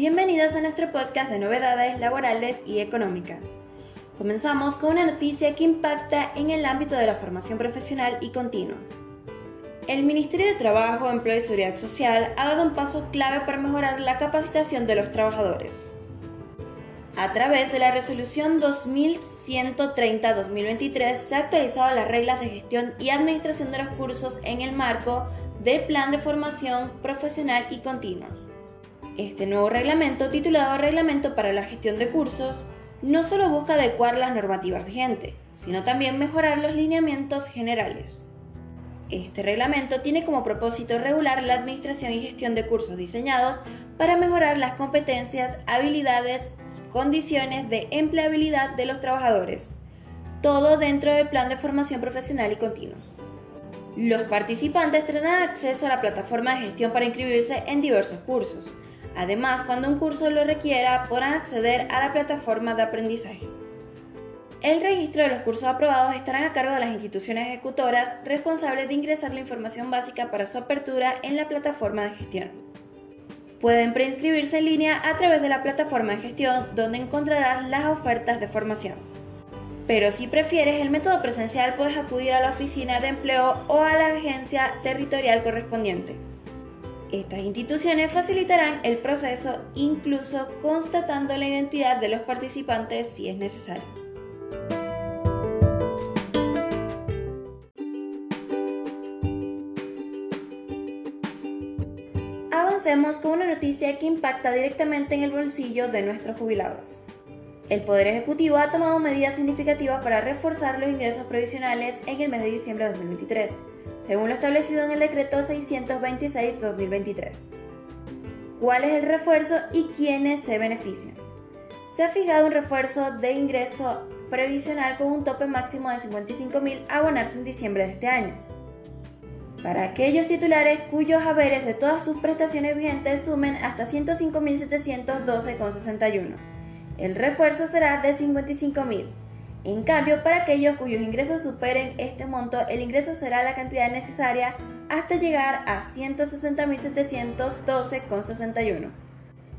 Bienvenidos a nuestro podcast de novedades laborales y económicas. Comenzamos con una noticia que impacta en el ámbito de la formación profesional y continua. El Ministerio de Trabajo, Empleo y Seguridad Social ha dado un paso clave para mejorar la capacitación de los trabajadores. A través de la resolución 2130-2023 se han actualizado las reglas de gestión y administración de los cursos en el marco del Plan de Formación Profesional y Continua. Este nuevo reglamento, titulado Reglamento para la Gestión de Cursos, no solo busca adecuar las normativas vigentes, sino también mejorar los lineamientos generales. Este reglamento tiene como propósito regular la administración y gestión de cursos diseñados para mejorar las competencias, habilidades y condiciones de empleabilidad de los trabajadores, todo dentro del plan de formación profesional y continua. Los participantes tendrán acceso a la plataforma de gestión para inscribirse en diversos cursos, Además, cuando un curso lo requiera, podrán acceder a la plataforma de aprendizaje. El registro de los cursos aprobados estarán a cargo de las instituciones ejecutoras responsables de ingresar la información básica para su apertura en la plataforma de gestión. Pueden preinscribirse en línea a través de la plataforma de gestión donde encontrarás las ofertas de formación. Pero si prefieres el método presencial puedes acudir a la oficina de empleo o a la agencia territorial correspondiente. Estas instituciones facilitarán el proceso incluso constatando la identidad de los participantes si es necesario. Avancemos con una noticia que impacta directamente en el bolsillo de nuestros jubilados. El Poder Ejecutivo ha tomado medidas significativas para reforzar los ingresos previsionales en el mes de diciembre de 2023, según lo establecido en el decreto 626-2023. ¿Cuál es el refuerzo y quiénes se benefician? Se ha fijado un refuerzo de ingreso previsional con un tope máximo de 55.000 a abonarse en diciembre de este año. Para aquellos titulares cuyos haberes de todas sus prestaciones vigentes sumen hasta 105.712,61 el refuerzo será de 55.000. En cambio, para aquellos cuyos ingresos superen este monto, el ingreso será la cantidad necesaria hasta llegar a 160.712,61.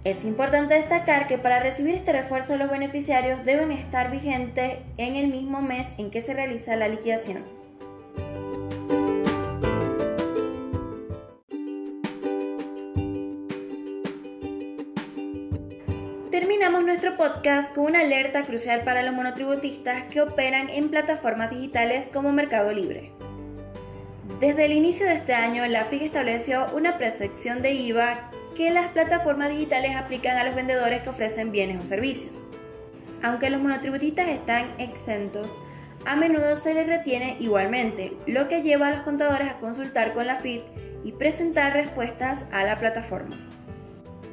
Es importante destacar que para recibir este refuerzo los beneficiarios deben estar vigentes en el mismo mes en que se realiza la liquidación. Nuestro podcast con una alerta crucial para los monotributistas que operan en plataformas digitales como Mercado Libre. Desde el inicio de este año, la FIG estableció una percepción de IVA que las plataformas digitales aplican a los vendedores que ofrecen bienes o servicios. Aunque los monotributistas están exentos, a menudo se les retiene igualmente, lo que lleva a los contadores a consultar con la FIT y presentar respuestas a la plataforma.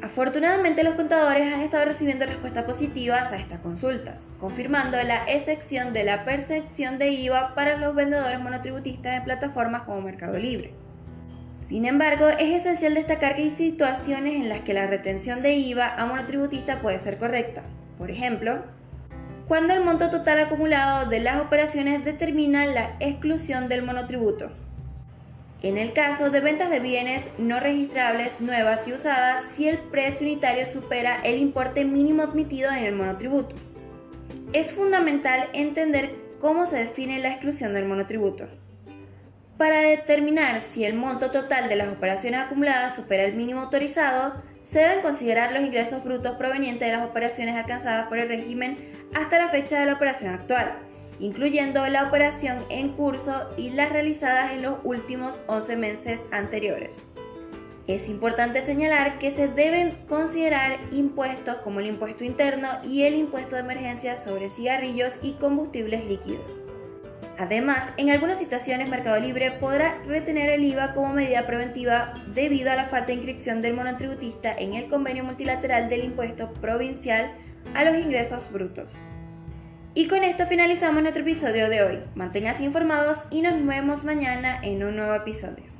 Afortunadamente los contadores han estado recibiendo respuestas positivas a estas consultas, confirmando la excepción de la percepción de IVA para los vendedores monotributistas en plataformas como Mercado Libre. Sin embargo, es esencial destacar que hay situaciones en las que la retención de IVA a monotributista puede ser correcta. Por ejemplo, cuando el monto total acumulado de las operaciones determina la exclusión del monotributo. En el caso de ventas de bienes no registrables nuevas y usadas, si el precio unitario supera el importe mínimo admitido en el monotributo. Es fundamental entender cómo se define la exclusión del monotributo. Para determinar si el monto total de las operaciones acumuladas supera el mínimo autorizado, se deben considerar los ingresos brutos provenientes de las operaciones alcanzadas por el régimen hasta la fecha de la operación actual incluyendo la operación en curso y las realizadas en los últimos 11 meses anteriores. Es importante señalar que se deben considerar impuestos como el impuesto interno y el impuesto de emergencia sobre cigarrillos y combustibles líquidos. Además, en algunas situaciones Mercado Libre podrá retener el IVA como medida preventiva debido a la falta de inscripción del monotributista en el convenio multilateral del impuesto provincial a los ingresos brutos. Y con esto finalizamos nuestro episodio de hoy. Manténganse informados y nos vemos mañana en un nuevo episodio.